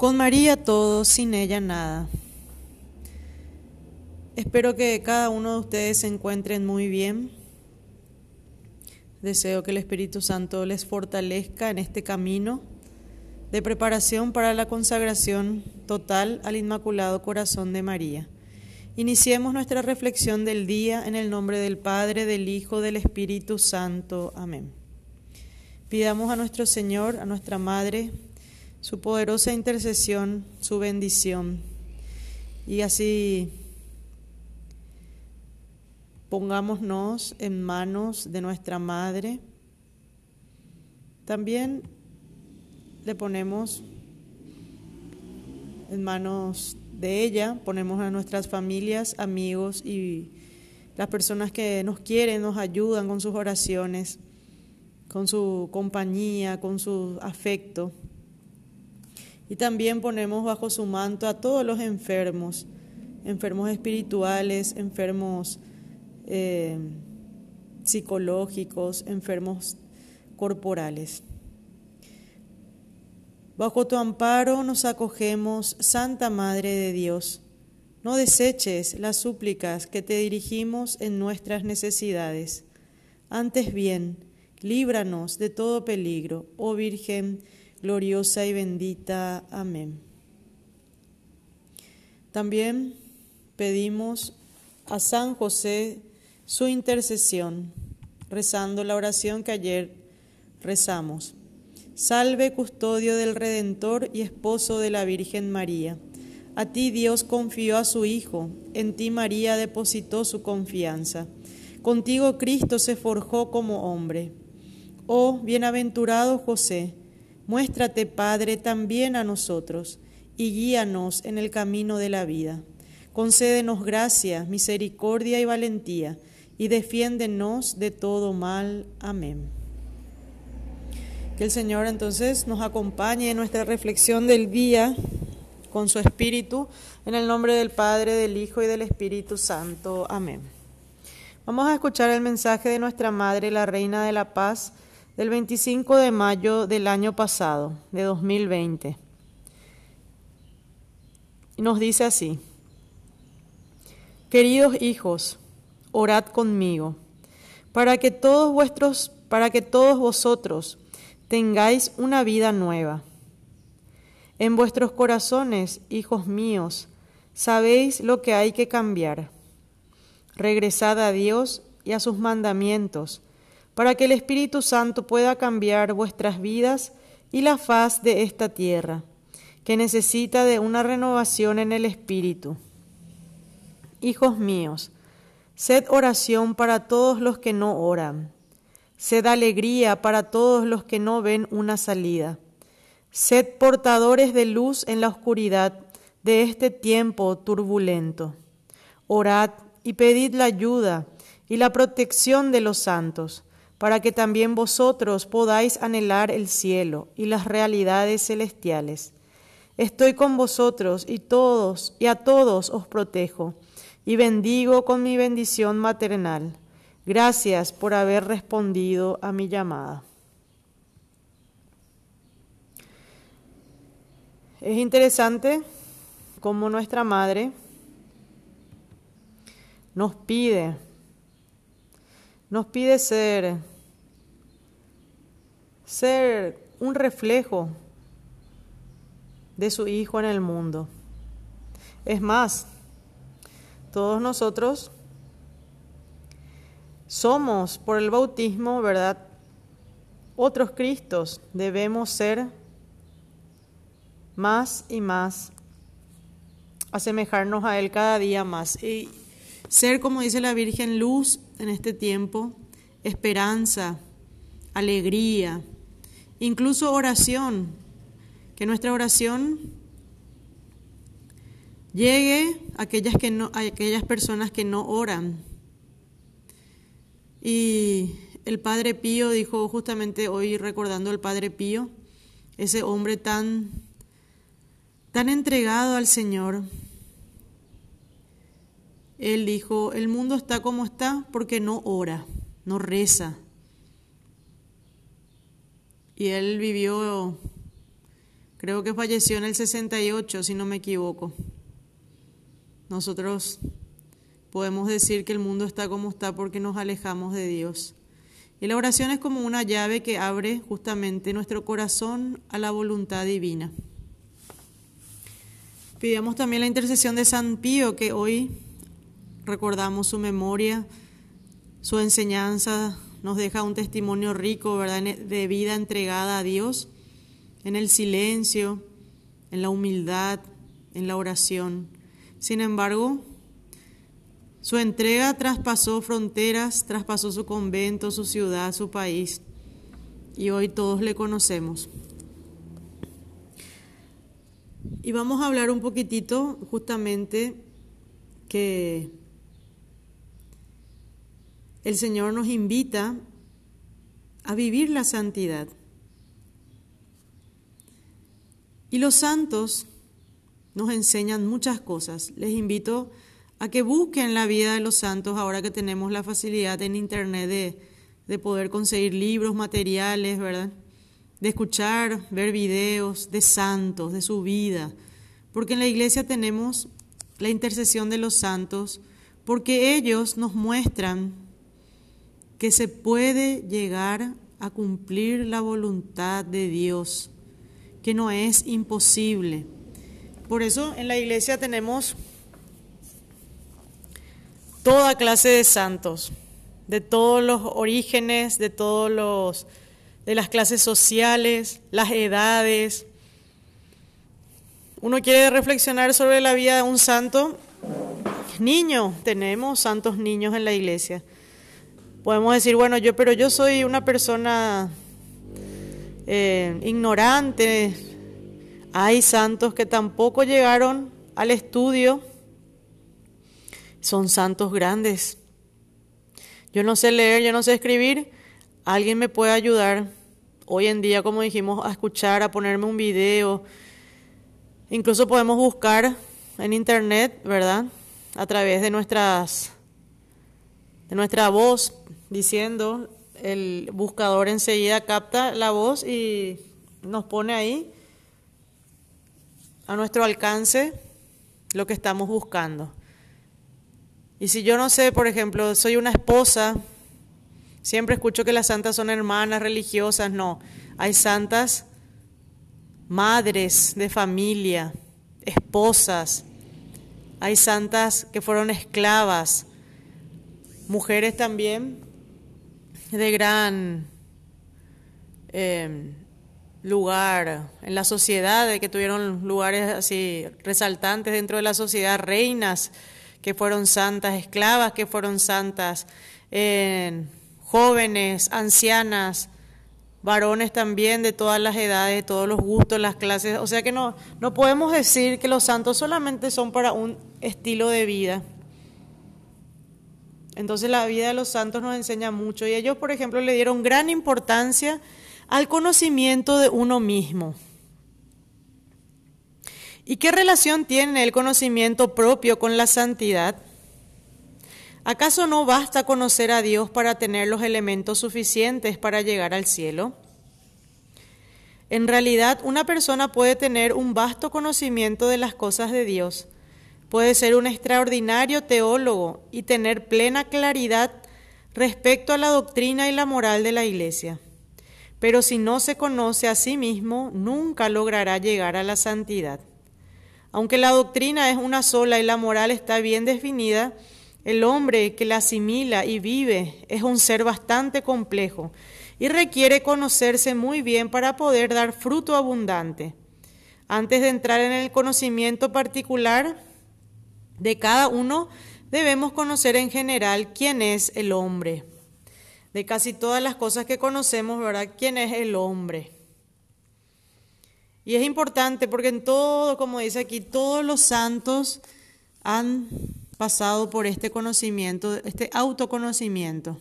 Con María todo, sin ella nada. Espero que cada uno de ustedes se encuentren muy bien. Deseo que el Espíritu Santo les fortalezca en este camino de preparación para la consagración total al Inmaculado Corazón de María. Iniciemos nuestra reflexión del día en el nombre del Padre, del Hijo, del Espíritu Santo. Amén. Pidamos a nuestro Señor, a nuestra Madre, su poderosa intercesión, su bendición. Y así pongámonos en manos de nuestra Madre. También le ponemos en manos de ella, ponemos a nuestras familias, amigos y las personas que nos quieren, nos ayudan con sus oraciones, con su compañía, con su afecto. Y también ponemos bajo su manto a todos los enfermos, enfermos espirituales, enfermos eh, psicológicos, enfermos corporales. Bajo tu amparo nos acogemos, Santa Madre de Dios. No deseches las súplicas que te dirigimos en nuestras necesidades. Antes bien, líbranos de todo peligro, oh Virgen gloriosa y bendita. Amén. También pedimos a San José su intercesión, rezando la oración que ayer rezamos. Salve custodio del Redentor y esposo de la Virgen María. A ti Dios confió a su Hijo, en ti María depositó su confianza. Contigo Cristo se forjó como hombre. Oh bienaventurado José, Muéstrate, Padre, también a nosotros y guíanos en el camino de la vida. Concédenos gracia, misericordia y valentía, y defiéndenos de todo mal. Amén. Que el Señor entonces nos acompañe en nuestra reflexión del día con su Espíritu, en el nombre del Padre, del Hijo y del Espíritu Santo. Amén. Vamos a escuchar el mensaje de nuestra Madre, la Reina de la Paz, del 25 de mayo del año pasado, de 2020. Y nos dice así, queridos hijos, orad conmigo, para que todos vuestros, para que todos vosotros tengáis una vida nueva. En vuestros corazones, hijos míos, sabéis lo que hay que cambiar. Regresad a Dios y a sus mandamientos, para que el Espíritu Santo pueda cambiar vuestras vidas y la faz de esta tierra, que necesita de una renovación en el Espíritu. Hijos míos, sed oración para todos los que no oran, sed alegría para todos los que no ven una salida, sed portadores de luz en la oscuridad de este tiempo turbulento. Orad y pedid la ayuda y la protección de los santos para que también vosotros podáis anhelar el cielo y las realidades celestiales. Estoy con vosotros y todos y a todos os protejo y bendigo con mi bendición maternal. Gracias por haber respondido a mi llamada. Es interesante cómo nuestra madre nos pide, nos pide ser ser un reflejo de su Hijo en el mundo. Es más, todos nosotros somos por el bautismo, ¿verdad? Otros Cristos debemos ser más y más, asemejarnos a Él cada día más y ser, como dice la Virgen, luz en este tiempo, esperanza, alegría, Incluso oración, que nuestra oración llegue a aquellas, que no, a aquellas personas que no oran. Y el Padre Pío dijo justamente hoy recordando al Padre Pío, ese hombre tan, tan entregado al Señor. Él dijo, el mundo está como está porque no ora, no reza. Y él vivió Creo que falleció en el 68, si no me equivoco. Nosotros podemos decir que el mundo está como está porque nos alejamos de Dios. Y la oración es como una llave que abre justamente nuestro corazón a la voluntad divina. Pidamos también la intercesión de San Pío, que hoy recordamos su memoria, su enseñanza, nos deja un testimonio rico, ¿verdad?, de vida entregada a Dios, en el silencio, en la humildad, en la oración. Sin embargo, su entrega traspasó fronteras, traspasó su convento, su ciudad, su país, y hoy todos le conocemos. Y vamos a hablar un poquitito justamente que el Señor nos invita a vivir la santidad. Y los santos nos enseñan muchas cosas. Les invito a que busquen la vida de los santos ahora que tenemos la facilidad en Internet de, de poder conseguir libros, materiales, ¿verdad? de escuchar, ver videos de santos, de su vida, porque en la iglesia tenemos la intercesión de los santos, porque ellos nos muestran que se puede llegar a cumplir la voluntad de Dios, que no es imposible. Por eso en la iglesia tenemos toda clase de santos, de todos los orígenes, de todos los de las clases sociales, las edades. Uno quiere reflexionar sobre la vida de un santo niño. Tenemos santos niños en la iglesia. Podemos decir, bueno, yo, pero yo soy una persona eh, ignorante. Hay santos que tampoco llegaron al estudio. Son santos grandes. Yo no sé leer, yo no sé escribir. ¿Alguien me puede ayudar? hoy en día, como dijimos, a escuchar, a ponerme un video. Incluso podemos buscar en internet, ¿verdad? A través de nuestras de nuestra voz diciendo, el buscador enseguida capta la voz y nos pone ahí a nuestro alcance lo que estamos buscando. Y si yo no sé, por ejemplo, soy una esposa Siempre escucho que las santas son hermanas religiosas, no. Hay santas madres de familia, esposas. Hay santas que fueron esclavas, mujeres también de gran em, lugar en la sociedad, de que tuvieron lugares así resaltantes dentro de la sociedad, reinas que fueron santas, esclavas que fueron santas jóvenes, ancianas, varones también de todas las edades, de todos los gustos, las clases. O sea que no, no podemos decir que los santos solamente son para un estilo de vida. Entonces la vida de los santos nos enseña mucho y ellos, por ejemplo, le dieron gran importancia al conocimiento de uno mismo. ¿Y qué relación tiene el conocimiento propio con la santidad? ¿Acaso no basta conocer a Dios para tener los elementos suficientes para llegar al cielo? En realidad, una persona puede tener un vasto conocimiento de las cosas de Dios, puede ser un extraordinario teólogo y tener plena claridad respecto a la doctrina y la moral de la Iglesia. Pero si no se conoce a sí mismo, nunca logrará llegar a la santidad. Aunque la doctrina es una sola y la moral está bien definida, el hombre que la asimila y vive es un ser bastante complejo y requiere conocerse muy bien para poder dar fruto abundante. Antes de entrar en el conocimiento particular de cada uno, debemos conocer en general quién es el hombre. De casi todas las cosas que conocemos, ¿verdad? ¿Quién es el hombre? Y es importante porque en todo, como dice aquí, todos los santos han pasado por este conocimiento, este autoconocimiento.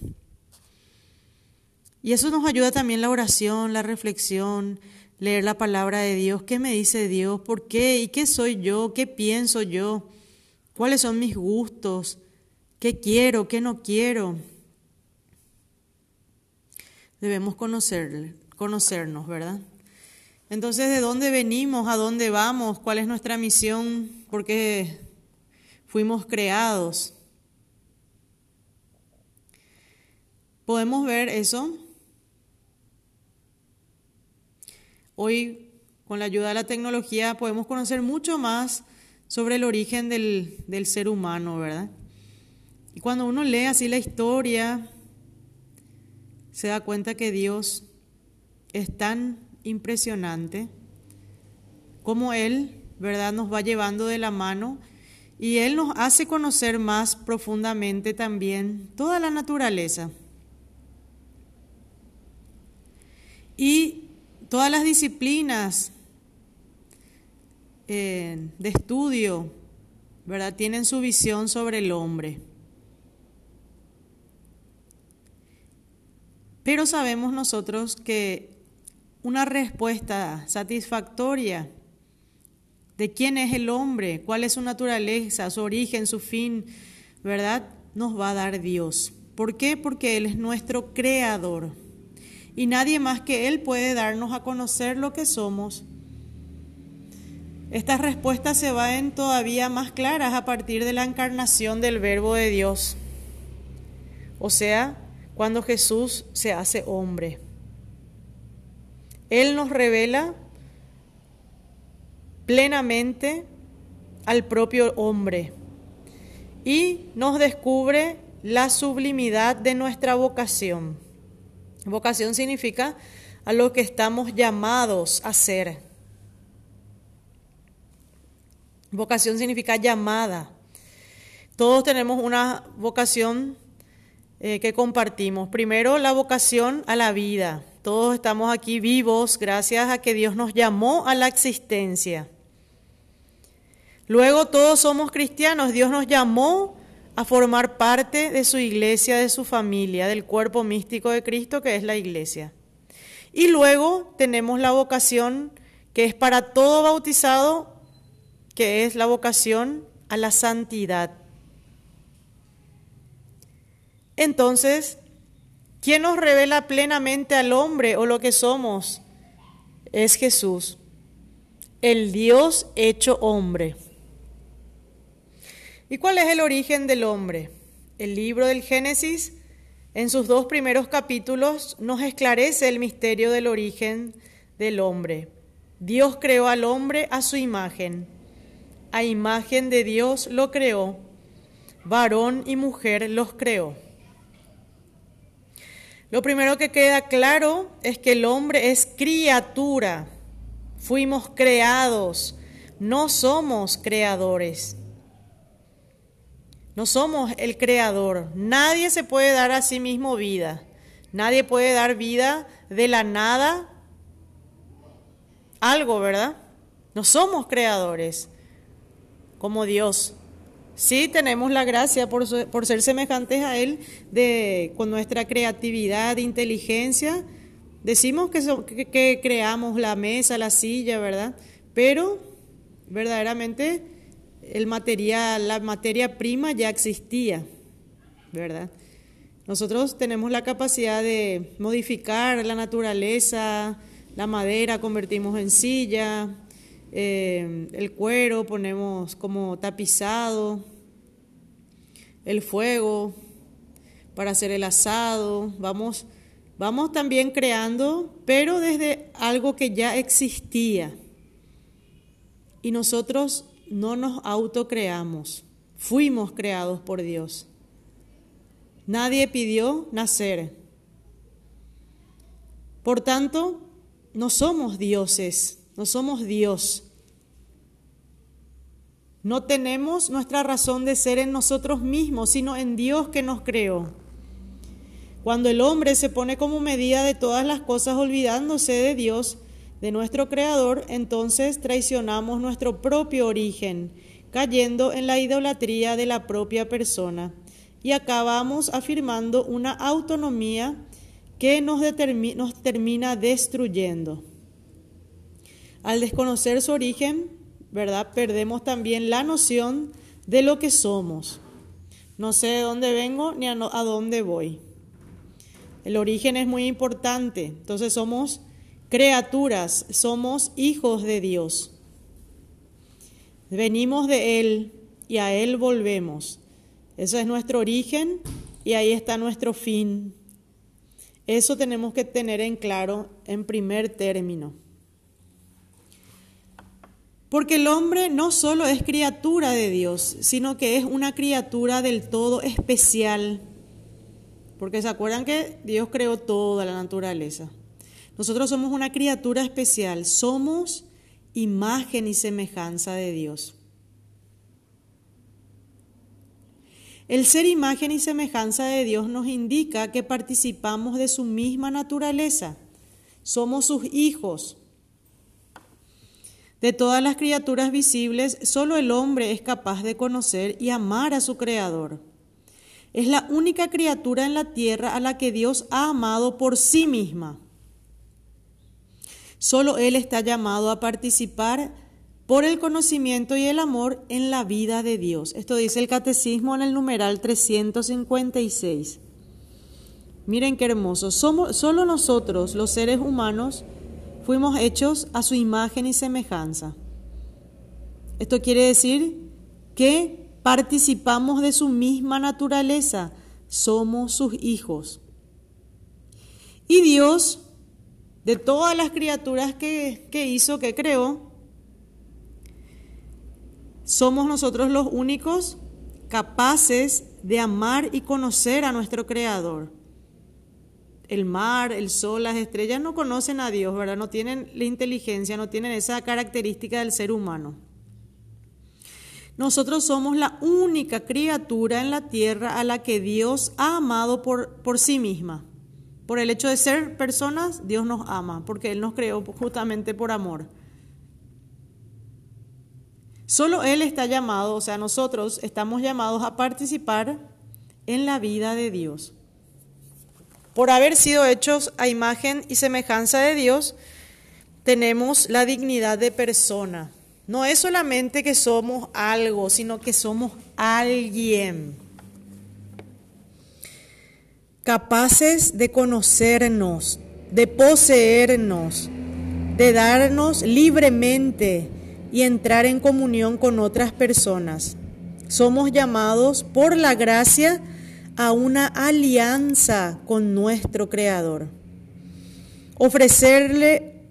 Y eso nos ayuda también la oración, la reflexión, leer la palabra de Dios. ¿Qué me dice Dios? ¿Por qué? ¿Y qué soy yo? ¿Qué pienso yo? ¿Cuáles son mis gustos? ¿Qué quiero? ¿Qué no quiero? Debemos conocerle, conocernos, ¿verdad? Entonces, ¿de dónde venimos? ¿A dónde vamos? ¿Cuál es nuestra misión? ¿Por qué fuimos creados? ¿Podemos ver eso? Hoy, con la ayuda de la tecnología, podemos conocer mucho más sobre el origen del, del ser humano, ¿verdad? Y cuando uno lee así la historia, se da cuenta que Dios es tan impresionante, como Él, ¿verdad?, nos va llevando de la mano y Él nos hace conocer más profundamente también toda la naturaleza. Y todas las disciplinas eh, de estudio, ¿verdad?, tienen su visión sobre el hombre. Pero sabemos nosotros que una respuesta satisfactoria de quién es el hombre, cuál es su naturaleza, su origen, su fin, ¿verdad? Nos va a dar Dios. ¿Por qué? Porque Él es nuestro creador. Y nadie más que Él puede darnos a conocer lo que somos. Estas respuestas se van todavía más claras a partir de la encarnación del Verbo de Dios. O sea, cuando Jesús se hace hombre. Él nos revela plenamente al propio hombre y nos descubre la sublimidad de nuestra vocación. Vocación significa a lo que estamos llamados a ser. Vocación significa llamada. Todos tenemos una vocación eh, que compartimos. Primero, la vocación a la vida. Todos estamos aquí vivos gracias a que Dios nos llamó a la existencia. Luego todos somos cristianos. Dios nos llamó a formar parte de su iglesia, de su familia, del cuerpo místico de Cristo que es la iglesia. Y luego tenemos la vocación que es para todo bautizado, que es la vocación a la santidad. Entonces, ¿Quién nos revela plenamente al hombre o lo que somos? Es Jesús, el Dios hecho hombre. ¿Y cuál es el origen del hombre? El libro del Génesis, en sus dos primeros capítulos, nos esclarece el misterio del origen del hombre. Dios creó al hombre a su imagen. A imagen de Dios lo creó. Varón y mujer los creó. Lo primero que queda claro es que el hombre es criatura. Fuimos creados, no somos creadores. No somos el creador. Nadie se puede dar a sí mismo vida. Nadie puede dar vida de la nada. Algo, ¿verdad? No somos creadores como Dios. Sí, tenemos la gracia por, ser semejantes a Él, de, con nuestra creatividad, inteligencia. Decimos que, que, creamos la mesa, la silla, ¿verdad? Pero verdaderamente el material, la materia prima ya existía, ¿verdad? Nosotros tenemos la capacidad de modificar la naturaleza, la madera convertimos en silla, eh, el cuero ponemos como tapizado, el fuego para hacer el asado, vamos, vamos también creando, pero desde algo que ya existía. Y nosotros no nos autocreamos, fuimos creados por Dios. Nadie pidió nacer. Por tanto, no somos dioses, no somos Dios. No tenemos nuestra razón de ser en nosotros mismos, sino en Dios que nos creó. Cuando el hombre se pone como medida de todas las cosas olvidándose de Dios, de nuestro Creador, entonces traicionamos nuestro propio origen, cayendo en la idolatría de la propia persona, y acabamos afirmando una autonomía que nos, nos termina destruyendo. Al desconocer su origen, ¿verdad? Perdemos también la noción de lo que somos. No sé de dónde vengo ni a, dónde voy. El origen es muy importante. Entonces somos criaturas, somos hijos de Dios. Venimos de Él y a Él volvemos. Eso es nuestro origen y ahí está nuestro fin. Eso tenemos que tener en claro en primer término. Porque el hombre no solo es criatura de Dios, sino que es una criatura del todo especial. Porque se acuerdan que Dios creó toda la naturaleza. Nosotros somos una criatura especial, somos imagen y semejanza de Dios. El ser imagen y semejanza de Dios nos indica que participamos de su misma naturaleza. Somos sus hijos. De todas las criaturas visibles, solo el hombre es capaz de conocer y amar a su Creador. Es la única criatura en la tierra a la que Dios ha amado por sí misma. Solo Él está llamado a participar por el conocimiento y el amor en la vida de Dios. Esto dice el catecismo en el numeral 356. Miren qué hermoso. Somos, solo nosotros, los seres humanos, fuimos hechos a su imagen y semejanza. Esto quiere decir que participamos de su misma naturaleza, somos sus hijos. Y Dios, de todas las criaturas que, que hizo, que creó, somos nosotros los únicos capaces de amar y conocer a nuestro Creador el mar, el sol, las estrellas no conocen a Dios, ¿verdad? No tienen la inteligencia, no tienen esa característica del ser humano. Nosotros somos la única criatura en la tierra a la que Dios ha amado por, por sí misma. Por el hecho de ser personas, Dios nos ama, porque Él nos creó justamente por amor. Solo Él está llamado, o sea, nosotros estamos llamados a participar en la vida de Dios. Por haber sido hechos a imagen y semejanza de Dios, tenemos la dignidad de persona. No es solamente que somos algo, sino que somos alguien. Capaces de conocernos, de poseernos, de darnos libremente y entrar en comunión con otras personas. Somos llamados por la gracia a una alianza con nuestro Creador. Ofrecerle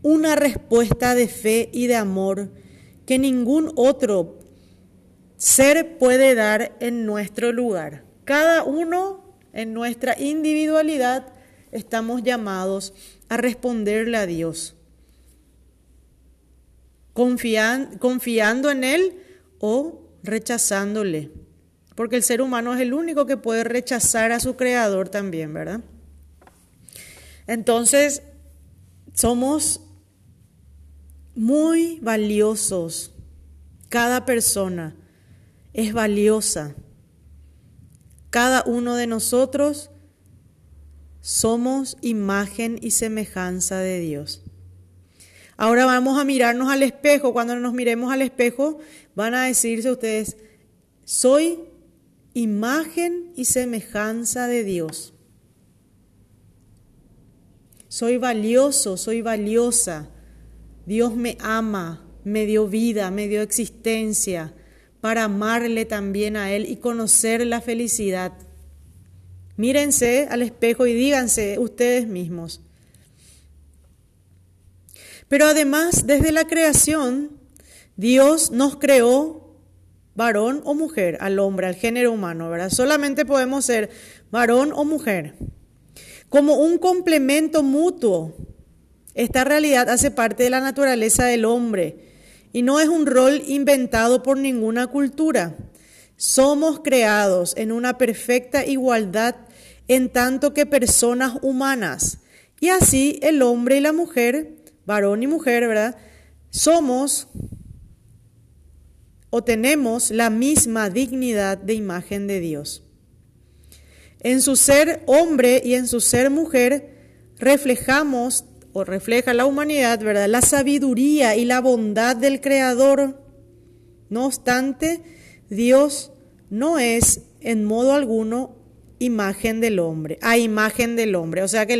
una respuesta de fe y de amor que ningún otro ser puede dar en nuestro lugar. Cada uno en nuestra individualidad estamos llamados a responderle a Dios, confiando en Él o rechazándole porque el ser humano es el único que puede rechazar a su creador también, ¿verdad? Entonces, somos muy valiosos. Cada persona es valiosa. Cada uno de nosotros somos imagen y semejanza de Dios. Ahora vamos a mirarnos al espejo. Cuando nos miremos al espejo, van a decirse ustedes, soy imagen y semejanza de Dios. Soy valioso, soy valiosa. Dios me ama, me dio vida, me dio existencia para amarle también a Él y conocer la felicidad. Mírense al espejo y díganse ustedes mismos. Pero además, desde la creación, Dios nos creó varón o mujer, al hombre, al género humano, ¿verdad? Solamente podemos ser varón o mujer. Como un complemento mutuo, esta realidad hace parte de la naturaleza del hombre y no es un rol inventado por ninguna cultura. Somos creados en una perfecta igualdad en tanto que personas humanas. Y así el hombre y la mujer, varón y mujer, ¿verdad? Somos o tenemos la misma dignidad de imagen de Dios. En su ser hombre y en su ser mujer reflejamos o refleja la humanidad, ¿verdad? La sabiduría y la bondad del Creador. No obstante, Dios no es en modo alguno imagen del hombre, a imagen del hombre. O sea que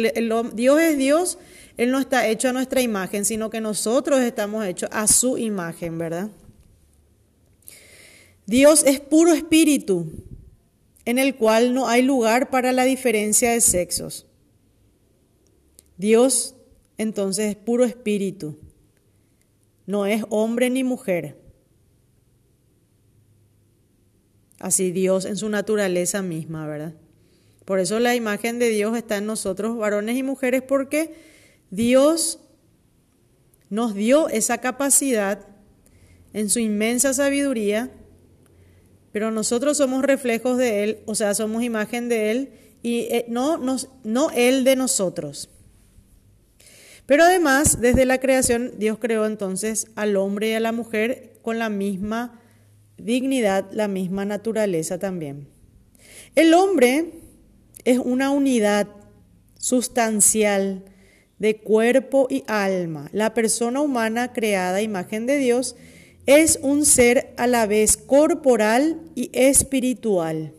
Dios es Dios Él no está hecho a nuestra imagen, sino que nosotros estamos hechos a su imagen, ¿verdad? Dios es puro espíritu, en el cual no hay lugar para la diferencia de sexos. Dios entonces es puro espíritu, no es hombre ni mujer. Así Dios en su naturaleza misma, ¿verdad? Por eso la imagen de Dios está en nosotros, varones y mujeres, porque Dios nos dio esa capacidad en su inmensa sabiduría, pero nosotros somos reflejos de Él, o sea, somos imagen de Él y eh, no, Él de nosotros. Pero además, desde la creación, Dios creó entonces al hombre y a la mujer con la misma dignidad, la misma naturaleza también. El hombre es una unidad sustancial de cuerpo y alma. La persona humana creada imagen de Dios es un ser a la vez corporal y espiritual.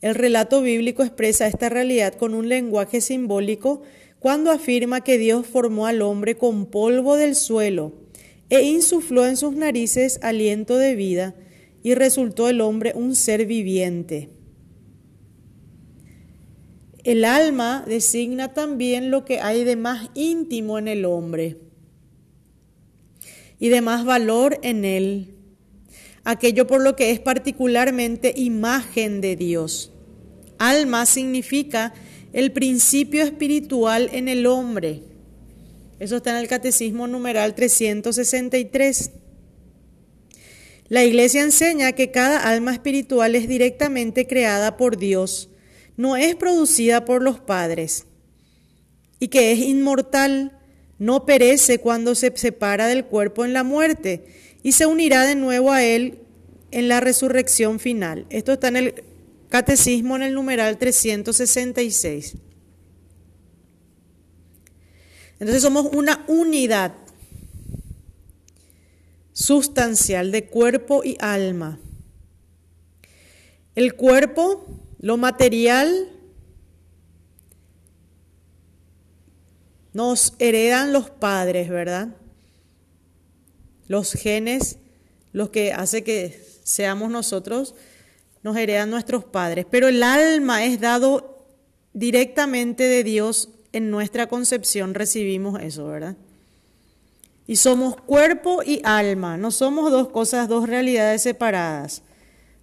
El relato bíblico expresa esta realidad con un lenguaje simbólico cuando afirma que Dios formó al hombre con polvo del suelo e insufló en sus narices aliento de vida, y resultó el hombre un ser viviente. El alma designa también lo que hay de más íntimo en el hombre y de más valor en él, aquello por lo que es particularmente imagen de Dios. Alma significa el principio espiritual en el hombre eso está en el Catecismo numeral 363. La Iglesia enseña que cada alma espiritual es directamente creada por Dios, no es producida por los padres, y que es inmortal, no perece cuando se separa del cuerpo en la muerte, y se unirá de nuevo a Él en la resurrección final. Esto está en el Catecismo en el numeral 366. Entonces somos una unidad sustancial de cuerpo y alma. El cuerpo, lo material, nos heredan los padres, ¿verdad? Los genes, los que hace que seamos nosotros, nos heredan nuestros padres. Pero el alma es dado directamente de Dios en nuestra concepción recibimos eso, ¿verdad? Y somos cuerpo y alma, no somos dos cosas, dos realidades separadas.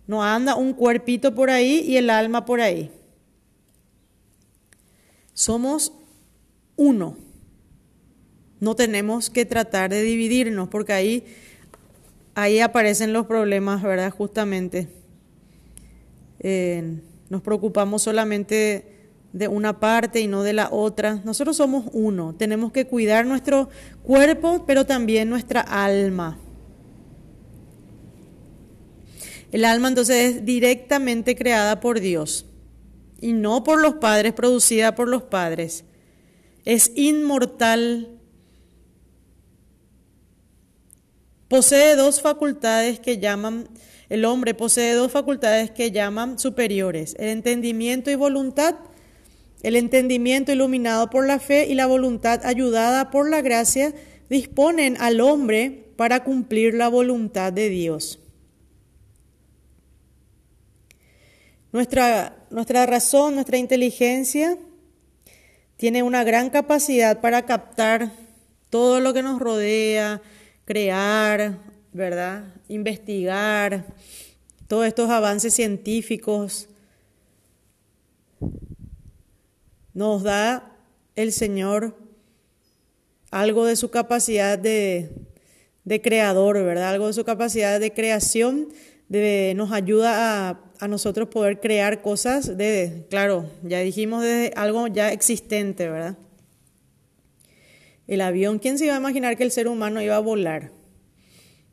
No anda un cuerpito por ahí y el alma por ahí. Somos uno. No tenemos que tratar de dividirnos porque ahí, ahí aparecen los problemas, ¿verdad? Justamente. Nos preocupamos solamente de una parte y no de la otra. Nosotros somos uno. Tenemos que cuidar nuestro cuerpo, pero también nuestra alma. El alma entonces es directamente creada por Dios y no por los padres, producida por los padres. Es inmortal. Posee dos facultades que llaman, el hombre posee dos facultades que llaman superiores, el entendimiento y voluntad el entendimiento iluminado por la fe y la voluntad ayudada por la gracia disponen al hombre para cumplir la voluntad de Dios. Nuestra, nuestra razón, nuestra inteligencia tiene una gran capacidad para captar todo lo que nos rodea, crear, ¿verdad? Investigar todos estos avances científicos, nos da el Señor algo de su capacidad de, creador, ¿verdad? Algo de su capacidad de creación, de, nos ayuda a, a, nosotros poder crear cosas de, claro, ya dijimos de algo ya existente, ¿verdad? El avión, ¿quién se iba a imaginar que el ser humano iba a volar?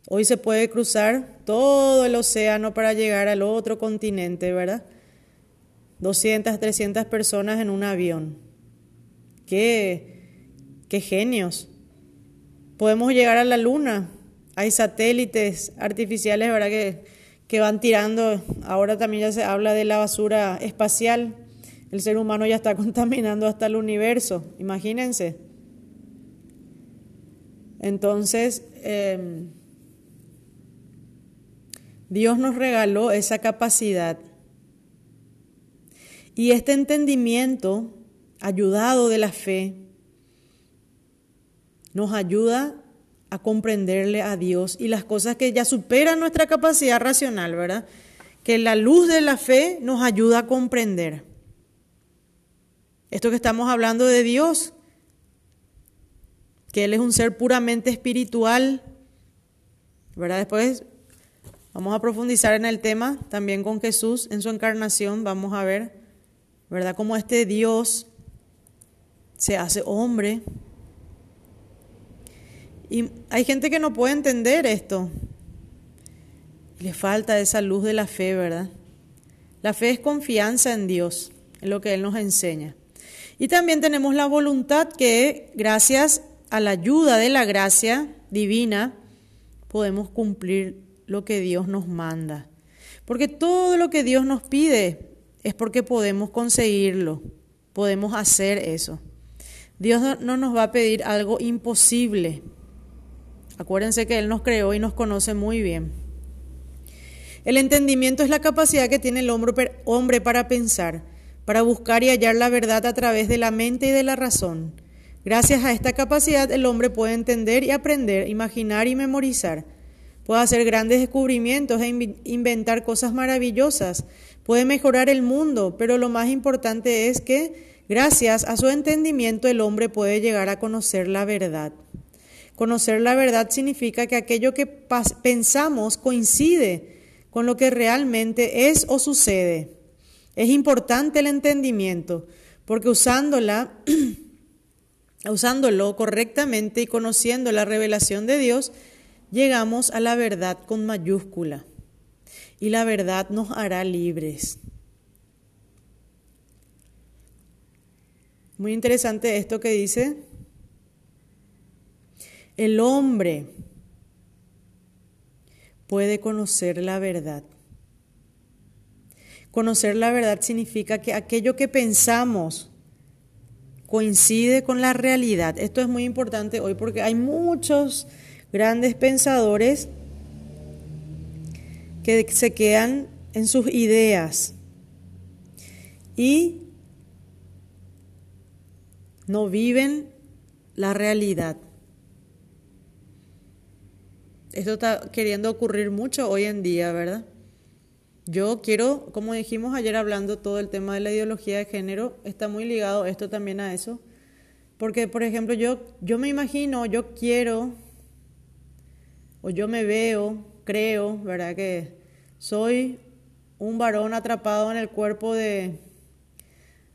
Hoy se puede cruzar todo el océano para llegar al otro continente, ¿verdad? 200, 300 personas en un avión. Qué, qué genios. Podemos llegar a la luna. Hay satélites artificiales, ¿verdad? Que, que van tirando. Ahora también ya se habla de la basura espacial. El ser humano ya está contaminando hasta el universo, imagínense. Entonces, em, Dios nos regaló esa capacidad. Y este entendimiento, ayudado de la fe, nos ayuda a comprenderle a Dios y las cosas que ya superan nuestra capacidad racional, ¿verdad? Que la luz de la fe nos ayuda a comprender. Esto que estamos hablando de Dios, que Él es un ser puramente espiritual, ¿verdad? Después vamos a profundizar en el tema también con Jesús en su encarnación, vamos a ver, ¿verdad? Cómo este Dios se hace hombre y hay gente que no puede entender esto. Le falta esa luz de la fe, ¿verdad? La fe es confianza en Dios, en lo que Él nos enseña. Y también tenemos la voluntad que, gracias a la ayuda de la gracia divina, podemos cumplir lo que Dios nos manda. Porque todo lo que Dios nos pide es porque podemos conseguirlo, podemos hacer eso. Dios no nos va a pedir algo imposible. Acuérdense que Él nos creó y nos conoce muy bien. El entendimiento es la capacidad que tiene el hombre para pensar, para buscar y hallar la verdad a través de la mente y de la razón. Gracias a esta capacidad el hombre puede entender y aprender, imaginar y memorizar. Puede hacer grandes descubrimientos e inventar cosas maravillosas. Puede mejorar el mundo, pero lo más importante es que, gracias a su entendimiento, el hombre puede llegar a conocer la verdad. Conocer la verdad significa que aquello que pensamos coincide con lo que realmente es o sucede. Es importante el entendimiento, porque usándola, usándolo correctamente y conociendo la revelación de Dios, llegamos a la verdad con mayúscula. Y la verdad nos hará libres. Muy interesante esto que dice el hombre puede conocer la verdad. Conocer la verdad significa que aquello que pensamos coincide con la realidad. Esto es muy importante hoy porque hay muchos grandes pensadores que se quedan en sus ideas y no viven la realidad. Esto está queriendo ocurrir mucho hoy en día, ¿verdad? Yo quiero, como dijimos ayer hablando todo el tema de la ideología de género, está muy ligado esto también a eso. Porque, por ejemplo, yo, yo me imagino, yo quiero, o yo me veo, creo, ¿verdad? Que soy un varón atrapado en el cuerpo de,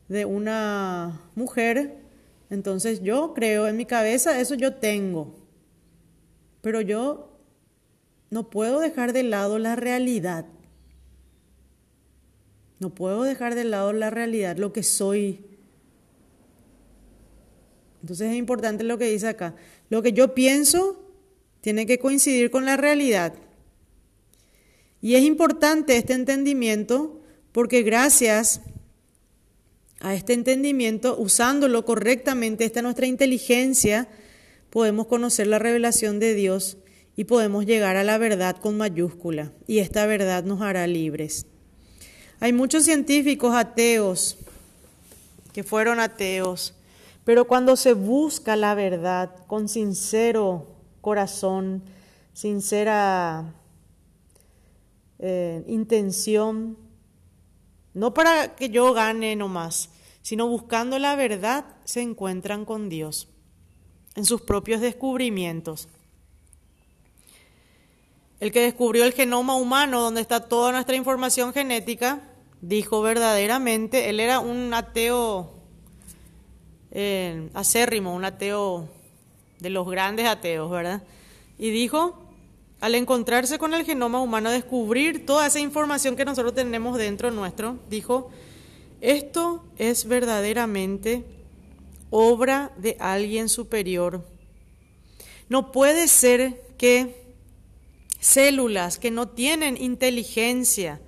de una mujer. Entonces yo creo en mi cabeza, eso yo tengo. Pero yo no puedo dejar de lado la realidad. No puedo dejar de lado la realidad, lo que soy. Entonces es importante lo que dice acá. Lo que yo pienso tiene que coincidir con la realidad. Y es importante este entendimiento porque gracias a este entendimiento, usándolo correctamente, esta nuestra inteligencia, podemos conocer la revelación de Dios y podemos llegar a la verdad con mayúscula y esta verdad nos hará libres. Hay muchos científicos ateos que fueron ateos, pero cuando se busca la verdad con sincero corazón, sincera eh, intención, no para que yo gane nomás, sino buscando la verdad, se encuentran con Dios en sus propios descubrimientos. El que descubrió el genoma humano, donde está toda nuestra información genética, dijo verdaderamente, él era un ateo eh, acérrimo, un ateo de los grandes ateos, ¿verdad? Y dijo, al encontrarse con el genoma humano, descubrir toda esa información que nosotros tenemos dentro nuestro, dijo, esto es verdaderamente obra de alguien superior. No puede ser que células que no tienen inteligencia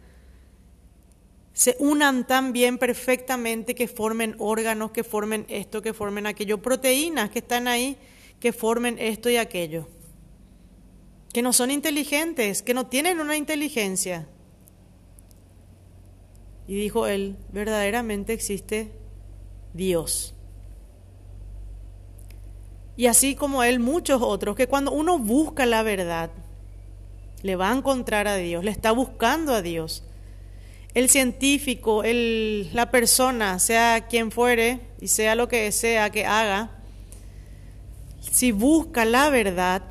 se unan tan bien perfectamente que formen órganos, que formen esto, que formen aquello, proteínas que están ahí, que formen esto y aquello, que no son inteligentes, que no tienen una inteligencia. Y dijo él, verdaderamente existe Dios. Y así como él, muchos otros, que cuando uno busca la verdad, le va a encontrar a Dios, le está buscando a Dios. El científico, el, la persona, sea quien fuere y sea lo que sea que haga, si busca la verdad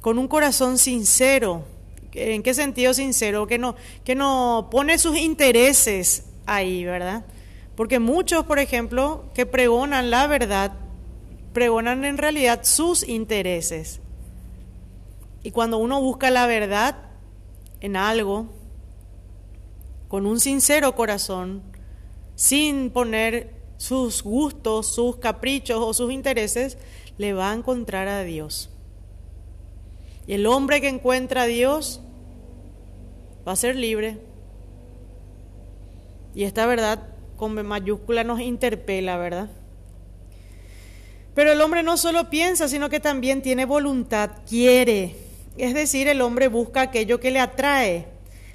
con un corazón sincero, ¿en qué sentido sincero? Que no, que no pone sus intereses ahí, ¿verdad? Porque muchos, por ejemplo, que pregonan la verdad, pregonan en realidad sus intereses. Y cuando uno busca la verdad en algo, con un sincero corazón, sin poner sus gustos, sus caprichos o sus intereses, le va a encontrar a Dios. Y el hombre que encuentra a Dios va a ser libre. Y esta verdad con mayúscula nos interpela, ¿verdad? Pero el hombre no solo piensa, sino que también tiene voluntad, quiere. Es decir, el hombre busca aquello que le atrae.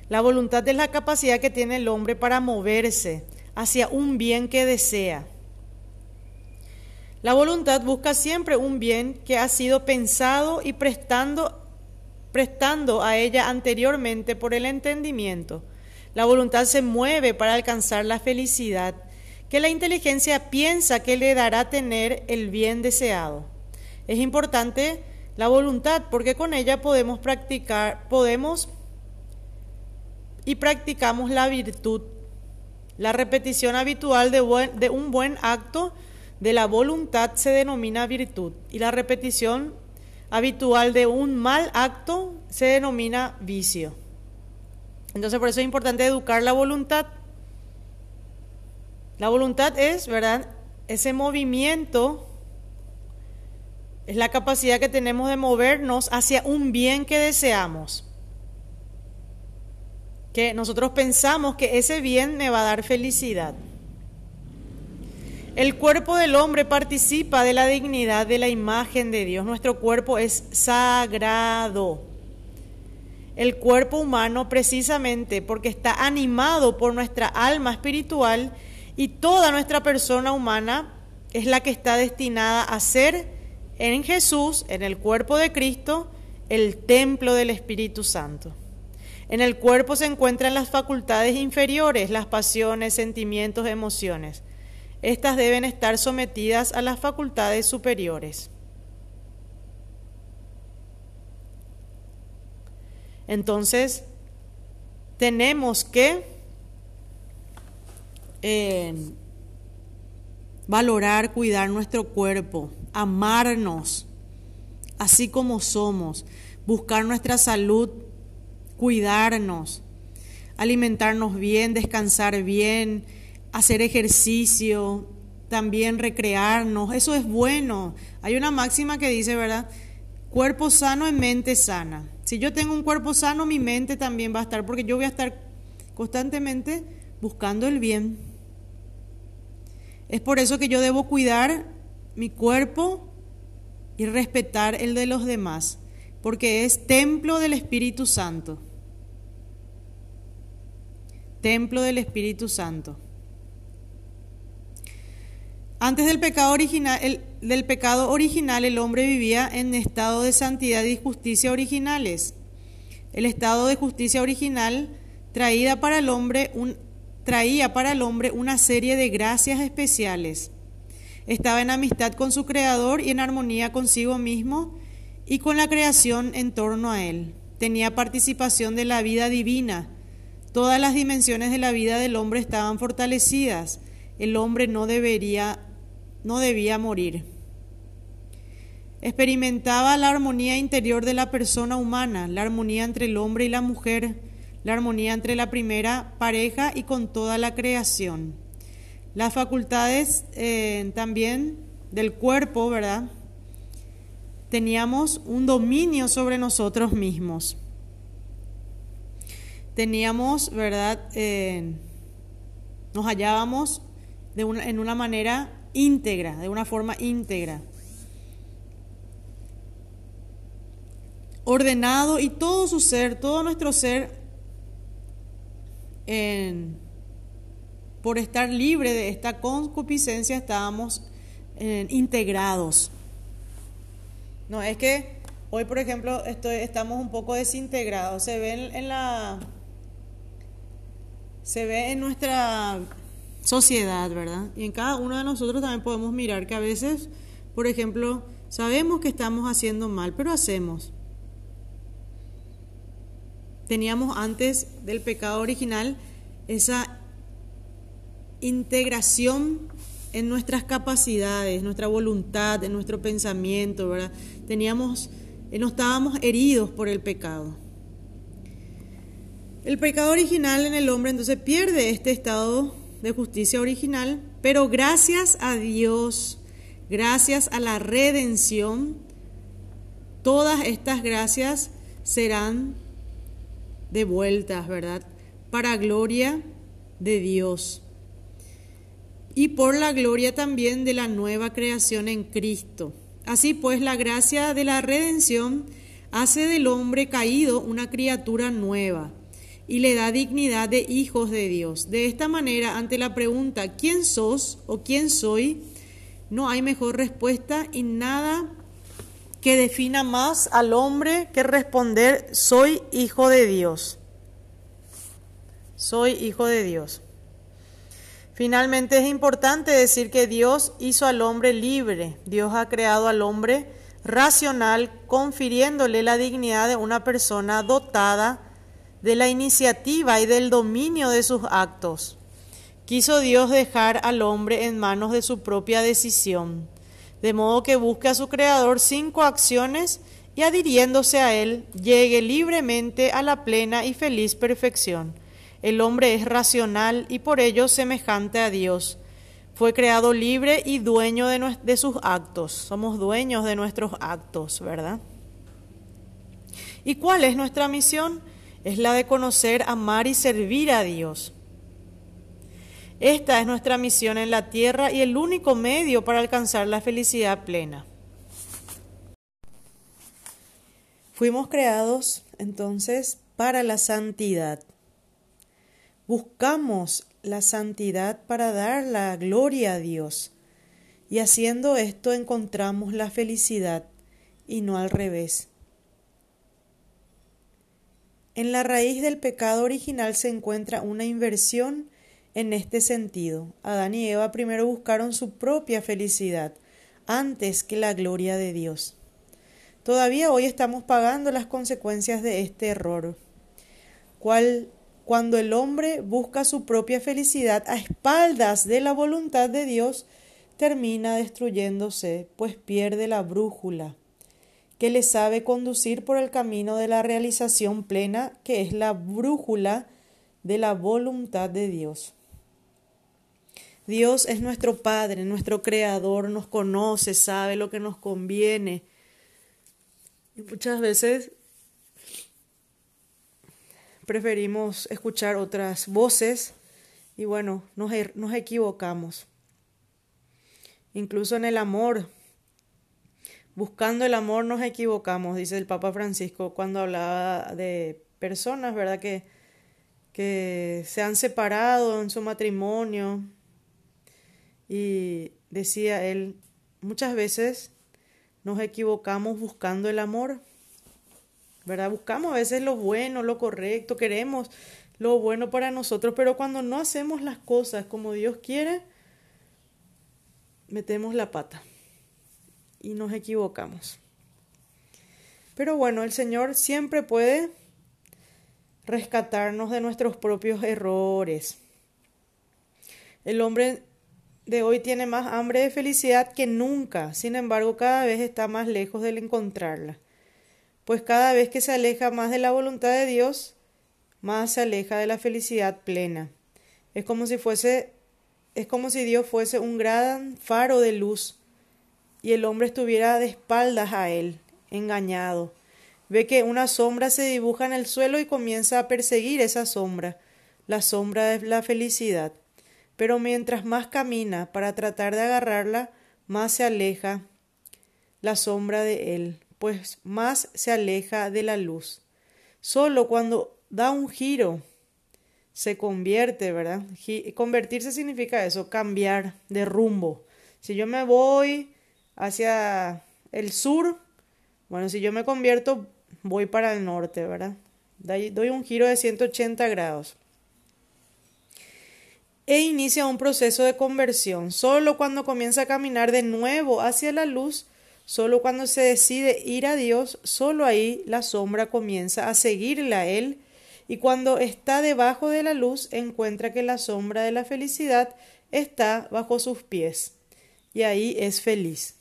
La voluntad es la capacidad que tiene el hombre para moverse hacia un bien que desea. La voluntad busca siempre un bien que ha sido pensado y prestando, prestando a ella anteriormente por el entendimiento. La voluntad se mueve para alcanzar la felicidad que la inteligencia piensa que le dará tener el bien deseado. Es importante la voluntad porque con ella podemos practicar, podemos y practicamos la virtud. La repetición habitual de, un buen acto de la voluntad se denomina virtud y la repetición habitual de un mal acto se denomina vicio. Entonces por eso es importante educar la voluntad. La voluntad es, ¿verdad? Ese movimiento es la capacidad que tenemos de movernos hacia un bien que deseamos. Que nosotros pensamos que ese bien me va a dar felicidad. El cuerpo del hombre participa de la dignidad de la imagen de Dios. Nuestro cuerpo es sagrado. El cuerpo humano precisamente porque está animado por nuestra alma espiritual y toda nuestra persona humana es la que está destinada a ser en Jesús, en el cuerpo de Cristo, el templo del Espíritu Santo. En el cuerpo se encuentran las facultades inferiores, las pasiones, sentimientos, emociones. Estas deben estar sometidas a las facultades superiores. Entonces, tenemos que eh, valorar, cuidar nuestro cuerpo, amarnos así como somos, buscar nuestra salud, cuidarnos, alimentarnos bien, descansar bien, hacer ejercicio, también recrearnos, eso es bueno. Hay una máxima que dice, ¿verdad? Cuerpo sano en mente sana. Si yo tengo un cuerpo sano, mi mente también va a estar, porque yo voy a estar constantemente buscando el bien. Es por eso que yo debo cuidar mi cuerpo y respetar el de los demás, porque es templo del Espíritu Santo. Templo del Espíritu Santo. Antes del pecado original, el, del pecado original, el hombre vivía en estado de santidad y justicia originales. El estado de justicia original traía para el hombre un, traía para el hombre una serie de gracias especiales. Estaba en amistad con su Creador y en armonía consigo mismo y con la creación en torno a él. Tenía participación de la vida divina. Todas las dimensiones de la vida del hombre estaban fortalecidas. El hombre no debería no debía morir. Experimentaba la armonía interior de la persona humana, la armonía entre el hombre y la mujer, la armonía entre la primera pareja y con toda la creación. Las facultades eh, también del cuerpo, ¿verdad? Teníamos un dominio sobre nosotros mismos. Teníamos, ¿verdad? Eh, nos hallábamos en una manera íntegra, de una forma íntegra. Ordenado y todo su ser, todo nuestro ser, por estar libre de esta concupiscencia, estábamos integrados. No, es que hoy, por ejemplo, estoy, estamos un poco desintegrados. Se ve en la. Se ve en nuestra sociedad, ¿verdad? Y en cada uno de nosotros también podemos mirar que a veces, por ejemplo, sabemos que estamos haciendo mal, pero hacemos. Teníamos antes del pecado original esa integración en nuestras capacidades, nuestra voluntad, en nuestro pensamiento, ¿verdad? Teníamos, eh, no estábamos heridos por el pecado. El pecado original en el hombre entonces pierde este estado de justicia original, pero gracias a Dios, gracias a la redención, todas estas gracias serán devueltas, ¿verdad? Para gloria de Dios y por la gloria también de la nueva creación en Cristo. Así pues, la gracia de la redención hace del hombre caído una criatura nueva y le da dignidad de hijos de Dios. De esta manera, ante la pregunta ¿quién sos o quién soy? no hay mejor respuesta y nada que defina más al hombre que responder soy hijo de Dios. Soy hijo de Dios. Finalmente es importante decir que Dios hizo al hombre libre. Dios ha creado al hombre racional, confiriéndole la dignidad de una persona dotada de la iniciativa y del dominio de sus actos. Quiso Dios dejar al hombre en manos de su propia decisión, de modo que busque a su Creador sin coacciones y adhiriéndose a Él, llegue libremente a la plena y feliz perfección. El hombre es racional y por ello semejante a Dios. Fue creado libre y dueño de, sus actos. Somos dueños de nuestros actos, ¿verdad? ¿Y cuál es nuestra misión? es la de conocer, amar y servir a Dios. Esta es nuestra misión en la tierra y el único medio para alcanzar la felicidad plena. Fuimos creados entonces para la santidad. Buscamos la santidad para dar la gloria a Dios. Y haciendo esto encontramos la felicidad y no al revés. En la raíz del pecado original se encuentra una inversión en este sentido. Adán y Eva primero buscaron su propia felicidad antes que la gloria de Dios. Todavía hoy estamos pagando las consecuencias de este error. Cuando el hombre busca su propia felicidad a espaldas de la voluntad de Dios, termina destruyéndose, pues pierde la brújula que le sabe conducir por el camino de la realización plena, que es la brújula de la voluntad de Dios. Dios es nuestro Padre, nuestro Creador, nos conoce, sabe lo que nos conviene. Y muchas veces preferimos escuchar otras voces y bueno, nos, er, nos equivocamos. Incluso en el amor, Buscando el amor nos equivocamos, dice el Papa Francisco cuando hablaba de personas, ¿verdad? Que, que se han separado en su matrimonio. Y decía él, muchas veces nos equivocamos buscando el amor, ¿verdad? Buscamos a veces lo bueno, lo correcto, queremos lo bueno para nosotros, pero cuando no hacemos las cosas como Dios quiere, metemos la pata y nos equivocamos. Pero bueno, el Señor siempre puede rescatarnos de nuestros propios errores. El hombre de hoy tiene más hambre de felicidad que nunca, sin embargo cada vez está más lejos de encontrarla, pues cada vez que se aleja más de la voluntad de Dios, más se aleja de la felicidad plena. Es como si fuese es como si Dios fuese un gran faro de luz y el hombre estuviera de espaldas a él, engañado. Ve que una sombra se dibuja en el suelo y comienza a perseguir esa sombra, la sombra de la felicidad. pero mientras más camina para tratar de agarrarla, más se aleja la sombra de él, pues más se aleja de la luz. Solo cuando da un giro se convierte, ¿verdad? Convertirse significa eso, cambiar de rumbo. Si yo me voy hacia el sur, bueno, si yo me convierto, voy para el norte, ¿verdad? Doy un giro de 180 grados. E inicia un proceso de conversión. Solo cuando comienza a caminar de nuevo hacia la luz, solo cuando se decide ir a Dios, solo ahí la sombra comienza a seguirla a Él y cuando está debajo de la luz encuentra que la sombra de la felicidad está bajo sus pies y ahí es feliz.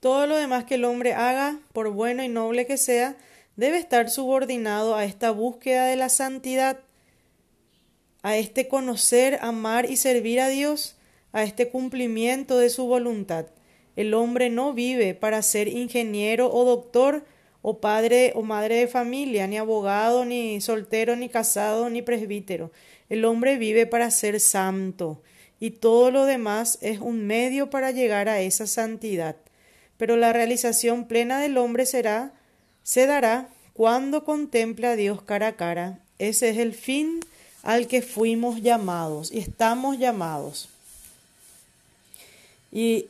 Todo lo demás que el hombre haga, por bueno y noble que sea, debe estar subordinado a esta búsqueda de la santidad, a este conocer, amar y servir a Dios, a este cumplimiento de su voluntad. El hombre no vive para ser ingeniero o doctor, o padre o madre de familia, ni abogado, ni soltero, ni casado, ni presbítero. El hombre vive para ser santo, y todo lo demás es un medio para llegar a esa santidad. Pero la realización plena del hombre será, se dará cuando contemple a Dios cara a cara. Ese es el fin al que fuimos llamados y estamos llamados. Y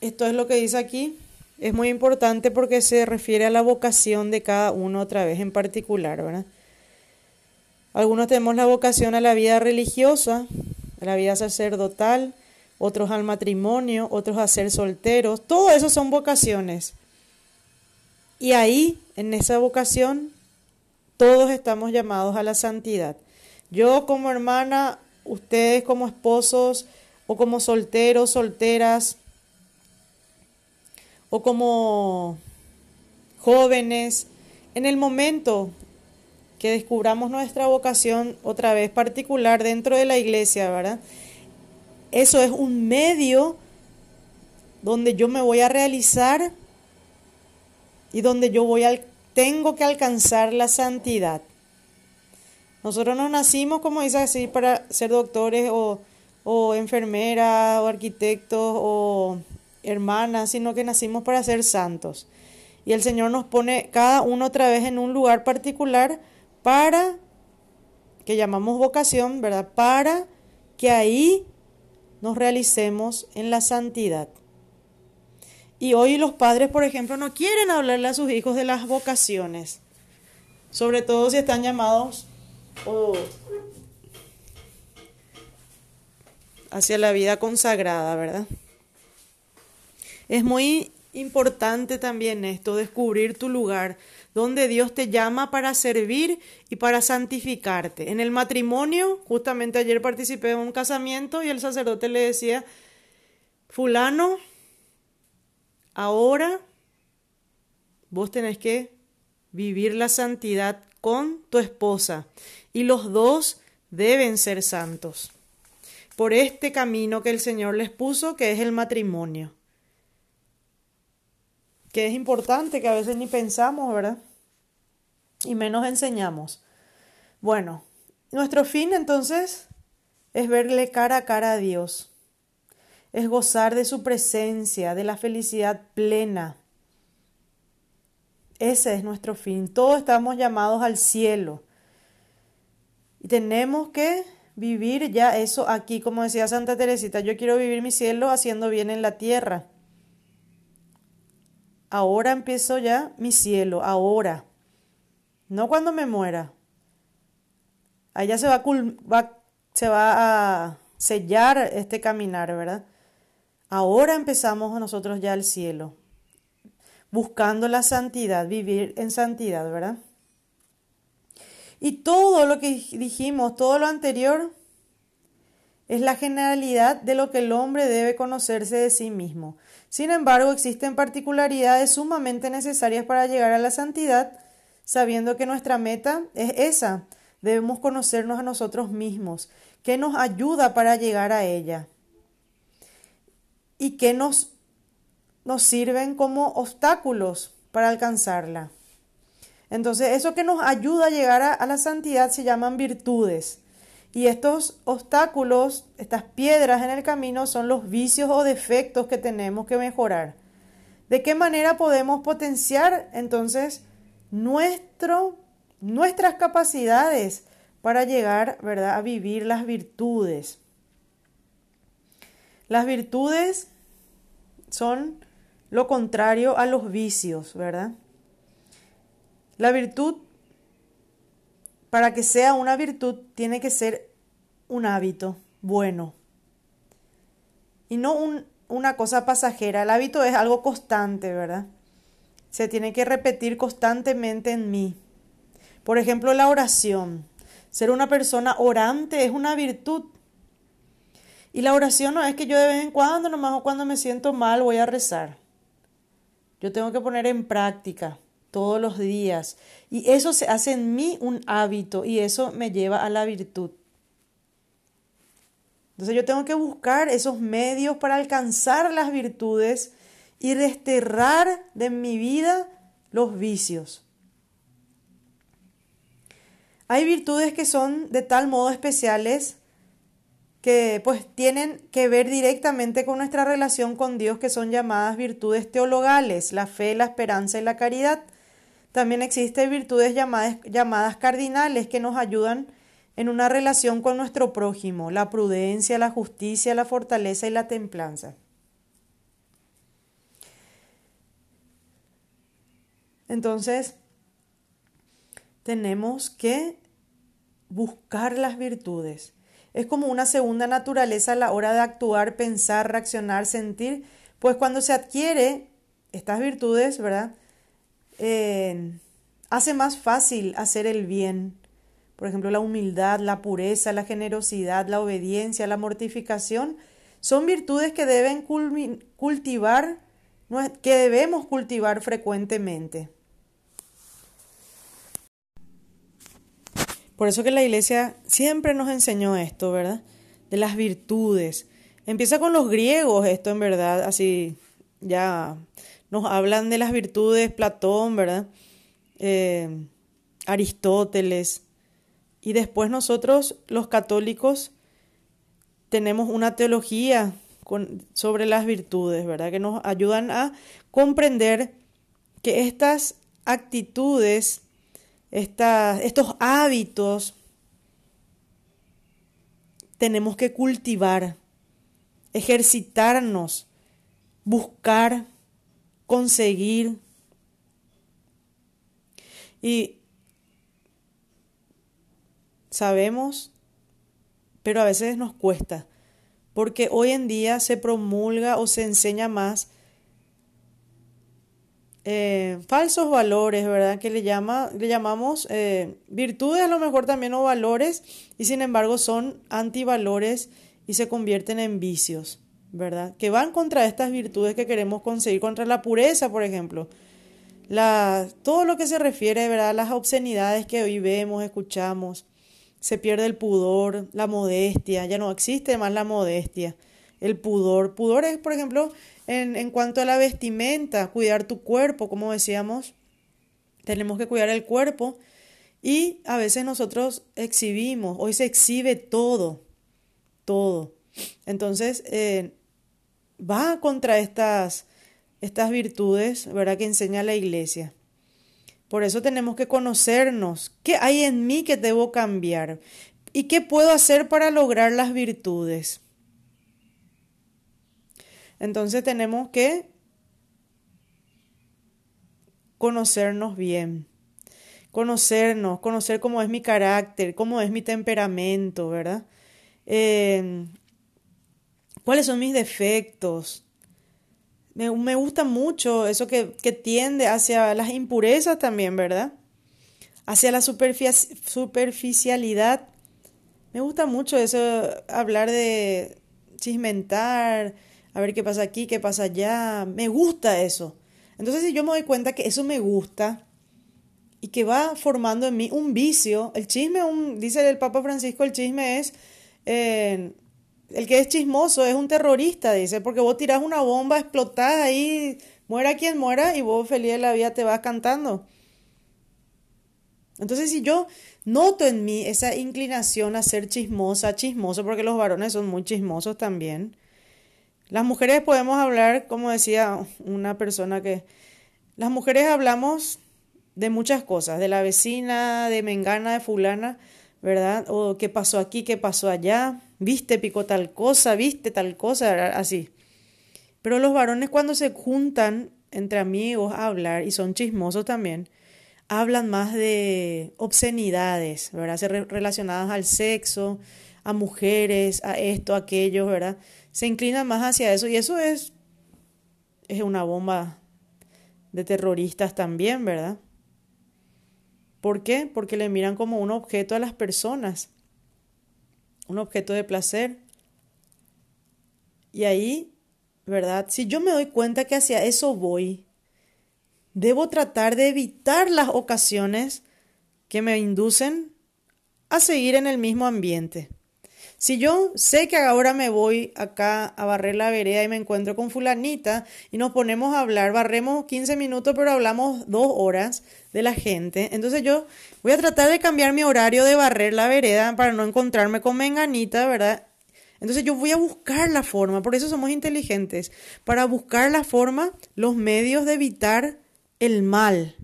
esto es lo que dice aquí, es muy importante porque se refiere a la vocación de cada uno otra vez en particular, ¿verdad? Algunos tenemos la vocación a la vida religiosa, a la vida sacerdotal, otros al matrimonio, otros a ser solteros, todo eso son vocaciones. Y ahí, en esa vocación, todos estamos llamados a la santidad. Yo como hermana, ustedes como esposos o como solteros, solteras, o como jóvenes, en el momento que descubramos nuestra vocación otra vez particular dentro de la iglesia, ¿verdad? Eso es un medio donde yo me voy a realizar y donde yo voy a, tengo que alcanzar la santidad. Nosotros no nacimos, como dice así, para ser doctores o, o enfermeras o arquitectos o hermanas, sino que nacimos para ser santos. Y el Señor nos pone cada uno otra vez en un lugar particular para, que llamamos vocación, ¿verdad? Para que ahí nos realicemos en la santidad. Y hoy los padres, por ejemplo, no quieren hablarle a sus hijos de las vocaciones, sobre todo si están llamados hacia la vida consagrada, ¿verdad? Es muy importante también esto, descubrir tu lugar, donde Dios te llama para servir y para santificarte. En el matrimonio, justamente ayer participé en un casamiento y el sacerdote le decía, fulano, ahora vos tenés que vivir la santidad con tu esposa y los dos deben ser santos por este camino que el Señor les puso, que es el matrimonio que es importante, que a veces ni pensamos, ¿verdad? Y menos enseñamos. Bueno, nuestro fin entonces es verle cara a cara a Dios, es gozar de su presencia, de la felicidad plena. Ese es nuestro fin. Todos estamos llamados al cielo. Y tenemos que vivir ya eso aquí, como decía Santa Teresita, yo quiero vivir mi cielo haciendo bien en la tierra. Ahora empiezo ya mi cielo, ahora. No cuando me muera. Allá se va, va, se va a sellar este caminar, ¿verdad? Ahora empezamos nosotros ya el cielo, buscando la santidad, vivir en santidad, ¿verdad? Y todo lo que dijimos, todo lo anterior, es la generalidad de lo que el hombre debe conocerse de sí mismo. Sin embargo, existen particularidades sumamente necesarias para llegar a la santidad, sabiendo que nuestra meta es esa. Debemos conocernos a nosotros mismos, que nos ayuda para llegar a ella y que nos, nos sirven como obstáculos para alcanzarla. Entonces, eso que nos ayuda a llegar a, la santidad se llaman virtudes. Y estos obstáculos, estas piedras en el camino son los vicios o defectos que tenemos que mejorar. ¿De qué manera podemos potenciar entonces nuestro, nuestras capacidades para llegar ¿verdad? a vivir las virtudes? Las virtudes son lo contrario a los vicios, ¿verdad? La virtud, para que sea una virtud, tiene que ser un hábito bueno y no una cosa pasajera. El hábito es algo constante, ¿verdad? Se tiene que repetir constantemente en mí. Por ejemplo, la oración. Ser una persona orante es una virtud. Y la oración no es que yo de vez en cuando, nomás o cuando me siento mal, voy a rezar. Yo tengo que poner en práctica todos los días. Y eso se hace en mí un hábito y eso me lleva a la virtud. Entonces yo tengo que buscar esos medios para alcanzar las virtudes y desterrar de mi vida los vicios. Hay virtudes que son de tal modo especiales que pues tienen que ver directamente con nuestra relación con Dios, que son llamadas virtudes teologales, la fe, la esperanza y la caridad. También existen virtudes llamadas, llamadas cardinales que nos ayudan en una relación con nuestro prójimo, la prudencia, la justicia, la fortaleza y la templanza. Entonces, tenemos que buscar las virtudes es como una segunda naturaleza a la hora de actuar, pensar, reaccionar, sentir, pues cuando se adquiere estas virtudes, ¿verdad? Hace más fácil hacer el bien. Por ejemplo, la humildad, la pureza, la generosidad, la obediencia, la mortificación, son virtudes que deben cultivar, que debemos cultivar frecuentemente. Por eso que la iglesia siempre nos enseñó esto, ¿verdad? De las virtudes. Empieza con los griegos esto, en verdad, así ya nos hablan de las virtudes, Platón, ¿verdad? Eh, Aristóteles. Y después nosotros, los católicos, tenemos una teología sobre las virtudes, ¿verdad? Que nos ayudan a comprender que estas actitudes estos hábitos tenemos que cultivar, ejercitarnos, buscar, conseguir. Y sabemos, pero a veces nos cuesta, porque hoy en día se promulga o se enseña más eh, falsos valores, ¿verdad? Que le, llama, le llamamos eh, virtudes a lo mejor también o valores y sin embargo son antivalores y se convierten en vicios, ¿verdad? Que van contra estas virtudes que queremos conseguir, contra la pureza, por ejemplo. La, todo lo que se refiere ¿verdad? a las obscenidades que hoy vemos, escuchamos, se pierde el pudor, la modestia, ya no existe más la modestia, el pudor. Pudor es, por ejemplo, en, cuanto a la vestimenta, cuidar tu cuerpo, como decíamos, tenemos que cuidar el cuerpo y a veces nosotros exhibimos, hoy se exhibe todo, todo. Entonces, eh, va contra estas, estas virtudes, ¿verdad? Que enseña la iglesia. Por eso tenemos que conocernos. ¿Qué hay en mí que debo cambiar? ¿Y qué puedo hacer para lograr las virtudes? Entonces tenemos que conocernos bien, conocernos, conocer cómo es mi carácter, cómo es mi temperamento, ¿verdad? Em, cuáles son mis defectos. Me, gusta mucho eso que, que, tiende hacia las impurezas también, ¿verdad? Hacia la superficialidad. Me gusta mucho eso, hablar de chismentar, a ver qué pasa aquí, qué pasa allá. Me gusta eso. Entonces, si yo me doy cuenta que eso me gusta y que va formando en mí un vicio, el chisme, dice el Papa Francisco, el chisme es, eh, el que es chismoso es un terrorista, dice, porque vos tirás una bomba, explotás ahí, muera quien muera y vos feliz de la vida te vas cantando. Entonces, si yo noto en mí esa inclinación a ser chismosa, chismoso, porque los varones son muy chismosos también, las mujeres podemos hablar, como decía una persona que, las mujeres hablamos de muchas cosas, de la vecina, de Mengana, de fulana, ¿verdad? O qué pasó aquí, qué pasó allá, viste, picó tal cosa, viste tal cosa, así. Pero los varones cuando se juntan entre amigos a hablar, y son chismosos también, hablan más de obscenidades, ¿verdad? Relacionadas al sexo, a mujeres, a esto, a aquello, ¿verdad? Se inclinan más hacia eso y eso es, es una bomba de terroristas también, ¿verdad? ¿Por qué? Porque le miran como un objeto a las personas, un objeto de placer. Y ahí, ¿verdad? Si yo me doy cuenta que hacia eso voy, debo tratar de evitar las ocasiones que me inducen a seguir en el mismo ambiente. Si yo sé que ahora me voy acá a barrer la vereda y me encuentro con fulanita y nos ponemos a hablar, barremos 15 minutos pero hablamos dos horas de la gente, entonces yo voy a tratar de cambiar mi horario de barrer la vereda para no encontrarme con menganita, ¿verdad? Entonces yo voy a buscar la forma, por eso somos inteligentes, para buscar la forma, los medios de evitar el mal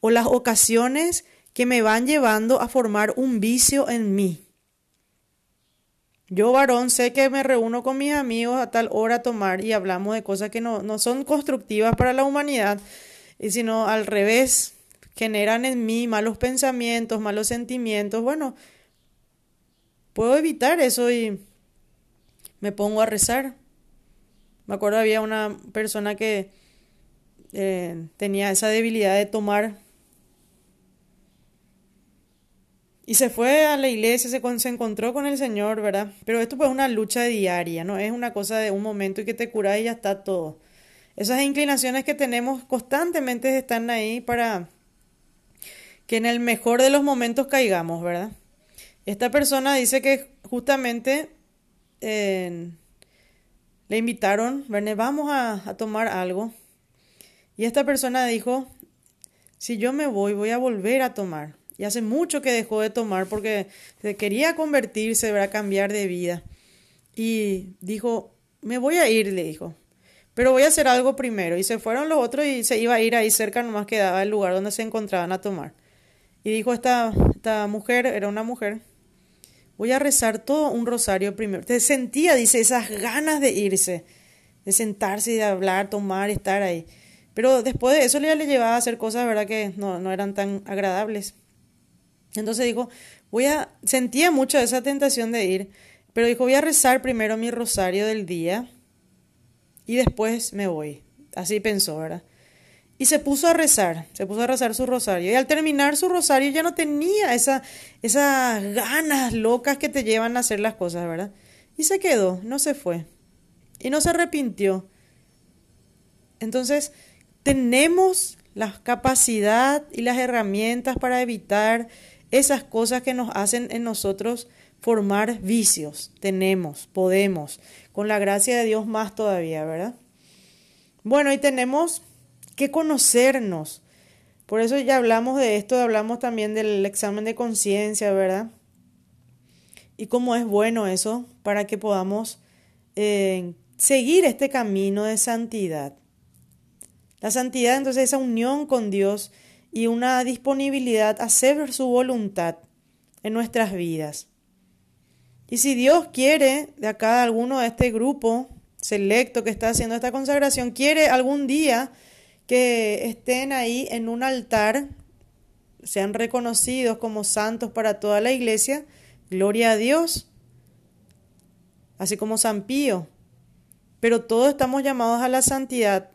o las ocasiones que me van llevando a formar un vicio en mí. Yo, varón, sé que me reúno con mis amigos a tal hora a tomar y hablamos de cosas que no, no son constructivas para la humanidad, sino al revés, generan en mí malos pensamientos, malos sentimientos. Bueno, puedo evitar eso y me pongo a rezar. Me acuerdo había una persona que eh, tenía esa debilidad de tomar Y se fue a la iglesia, se, se, encontró con el Señor, ¿verdad? Pero esto pues es una lucha diaria, ¿no? Es una cosa de un momento y que te curas y ya está todo. Esas inclinaciones que tenemos constantemente están ahí para que en el mejor de los momentos caigamos, ¿verdad? Esta persona dice que justamente le invitaron, ¿verdad? Vamos a tomar algo. Y esta persona dijo, si yo me voy, voy a volver a tomar. Y hace mucho que dejó de tomar porque se quería convertirse, a cambiar de vida. Y dijo, me voy a ir, le dijo. Pero voy a hacer algo primero. Y se fueron los otros y se iba a ir ahí cerca, nomás quedaba el lugar donde se encontraban a tomar. Y dijo esta, esta mujer, era una mujer, voy a rezar todo un rosario primero. Te sentía, dice, esas ganas de irse, de sentarse y de hablar, tomar, estar ahí. Pero después de eso ya le llevaba a hacer cosas, ¿verdad? Que no, no eran tan agradables. Entonces dijo, voy a, sentía mucho esa tentación de ir, pero dijo, voy a rezar primero mi rosario del día y después me voy. Así pensó, ¿verdad? Y se puso a rezar, se puso a rezar su rosario. Y al terminar su rosario ya no tenía esa, esas ganas locas que te llevan a hacer las cosas, ¿verdad? Y se quedó, no se fue. Y no se arrepintió. Entonces, tenemos la capacidad y las herramientas para evitar esas cosas que nos hacen en nosotros formar vicios. Tenemos, podemos, con la gracia de Dios más todavía, ¿verdad? Bueno, y tenemos que conocernos. Por eso ya hablamos de esto, hablamos también del examen de conciencia, ¿verdad? Y cómo es bueno eso para que podamos eh, seguir este camino de santidad. La santidad, entonces, esa unión con Dios y una disponibilidad a hacer su voluntad en nuestras vidas. Y si Dios quiere, de acá alguno de este grupo selecto que está haciendo esta consagración, quiere algún día que estén ahí en un altar, sean reconocidos como santos para toda la iglesia, gloria a Dios, así como San Pío. Pero todos estamos llamados a la santidad.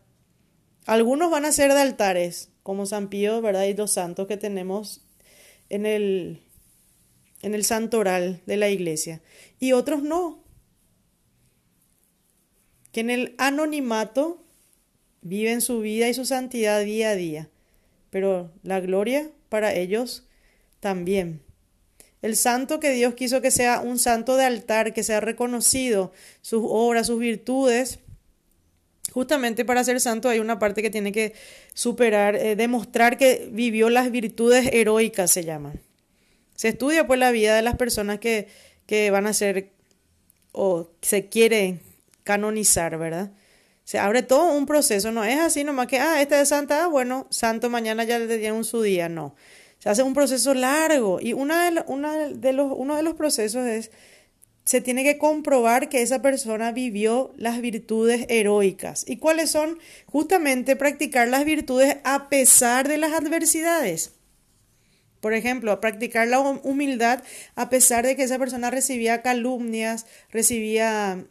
Algunos van a ser de altares, como San Pío, ¿verdad? Y los santos que tenemos en el, en el santoral de la iglesia. Y otros no. Que en el anonimato viven su vida y su santidad día a día. Pero la gloria para ellos también. El santo que Dios quiso que sea un santo de altar, que sea reconocido, sus obras, sus virtudes, justamente para ser santo hay una parte que tiene que superar, eh, demostrar que vivió las virtudes heroicas, se llaman. Se estudia pues la vida de las personas que, que van a ser o se quiere canonizar, ¿verdad? Se abre todo un proceso, no es así nomás que, ah, esta es santa, ah, bueno, santo mañana ya le dieron su día, no. Se hace un proceso largo y una de, una de los, uno de los procesos es se tiene que comprobar que esa persona vivió las virtudes heroicas. ¿Y cuáles son? Justamente practicar las virtudes a pesar de las adversidades. Por ejemplo, practicar la humildad a pesar de que esa persona recibía calumnias, recibía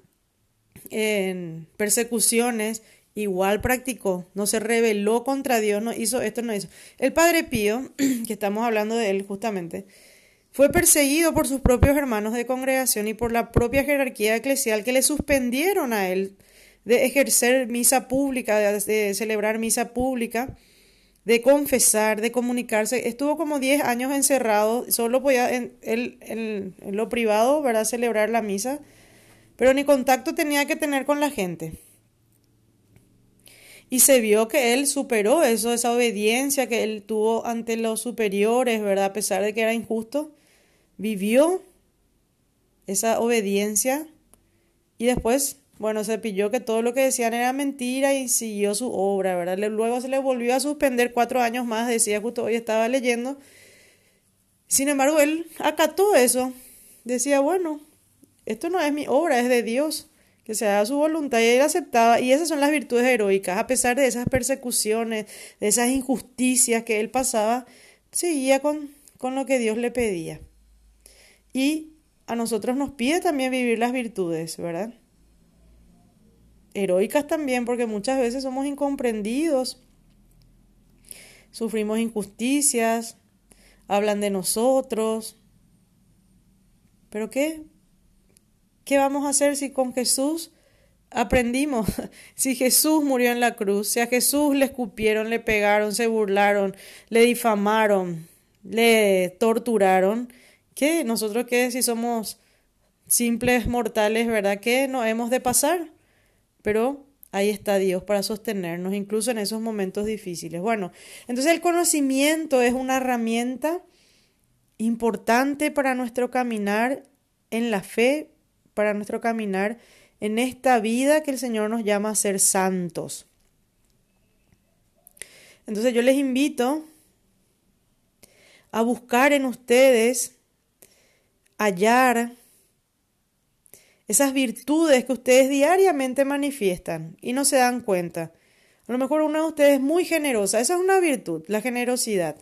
persecuciones, igual practicó, no se rebeló contra Dios, no hizo esto, no hizo. El Padre Pío, que estamos hablando de él justamente, fue perseguido por sus propios hermanos de congregación y por la propia jerarquía eclesial que le suspendieron a él de ejercer misa pública, de, celebrar misa pública, de confesar, de comunicarse. Estuvo como 10 años encerrado, solo podía en, en, lo privado, ¿verdad?, celebrar la misa, pero ni contacto tenía que tener con la gente. Y se vio que él superó eso, esa obediencia que él tuvo ante los superiores, ¿verdad? A pesar de que era injusto vivió esa obediencia y después, bueno, se pilló que todo lo que decían era mentira y siguió su obra, ¿verdad? Luego se le volvió a suspender cuatro años más, decía justo hoy estaba leyendo. Sin embargo, él acató eso. Decía, bueno, esto no es mi obra, es de Dios, que se haga su voluntad y él aceptaba. Y esas son las virtudes heroicas, a pesar de esas persecuciones, de esas injusticias que él pasaba, seguía con, con lo que Dios le pedía. Y a nosotros nos pide también vivir las virtudes, ¿verdad? Heroicas también, porque muchas veces somos incomprendidos, sufrimos injusticias, hablan de nosotros. ¿Pero qué? ¿Qué vamos a hacer si con Jesús aprendimos? Si Jesús murió en la cruz, si a Jesús le escupieron, le pegaron, se burlaron, le difamaron, le torturaron, ¿Qué? Nosotros qué si somos simples mortales, ¿verdad? Que no hemos de pasar. Pero ahí está Dios para sostenernos, incluso en esos momentos difíciles. Bueno, entonces el conocimiento es una herramienta importante para nuestro caminar en la fe, para nuestro caminar en esta vida que el Señor nos llama a ser santos. Entonces yo les invito a buscar en ustedes hallar esas virtudes que ustedes diariamente manifiestan y no se dan cuenta. A lo mejor una de ustedes es muy generosa, esa es una virtud, la generosidad.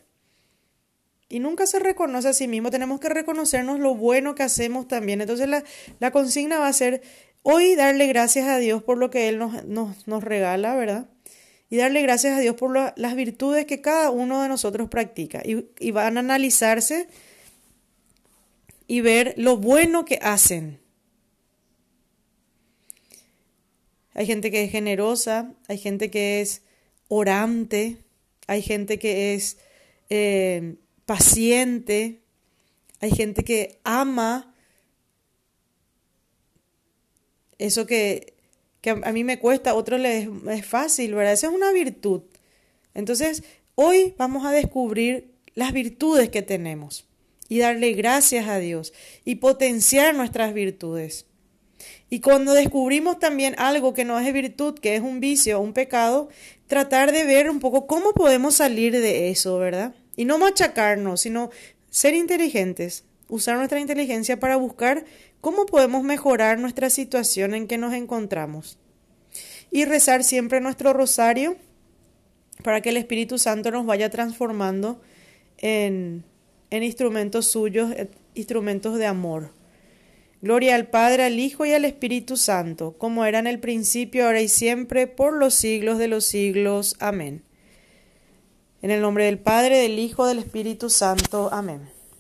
Y nunca se reconoce a sí mismo, tenemos que reconocernos lo bueno que hacemos también. Entonces la, la consigna va a ser hoy darle gracias a Dios por lo que Él nos, nos, nos regala, ¿verdad? Y darle gracias a Dios por las virtudes que cada uno de nosotros practica. Y, y van a analizarse y ver lo bueno que hacen. Hay gente que es generosa, hay gente que es orante, hay gente que es eh, paciente, hay gente que ama eso que, que a mí me cuesta, a otros les es fácil, ¿verdad? Esa es una virtud. Entonces, hoy vamos a descubrir las virtudes que tenemos y darle gracias a Dios y potenciar nuestras virtudes. Y cuando descubrimos también algo que no es virtud, que es un vicio, un pecado, tratar de ver un poco cómo podemos salir de eso, ¿verdad? Y no machacarnos, sino ser inteligentes, usar nuestra inteligencia para buscar cómo podemos mejorar nuestra situación en que nos encontramos. Y rezar siempre nuestro rosario para que el Espíritu Santo nos vaya transformando en en instrumentos suyos, eh, instrumentos de amor. Gloria al Padre, al Hijo y al Espíritu Santo, como era en el principio, ahora y siempre, por los siglos de los siglos. Amén. En el nombre del Padre, del Hijo, del Espíritu Santo. Amén.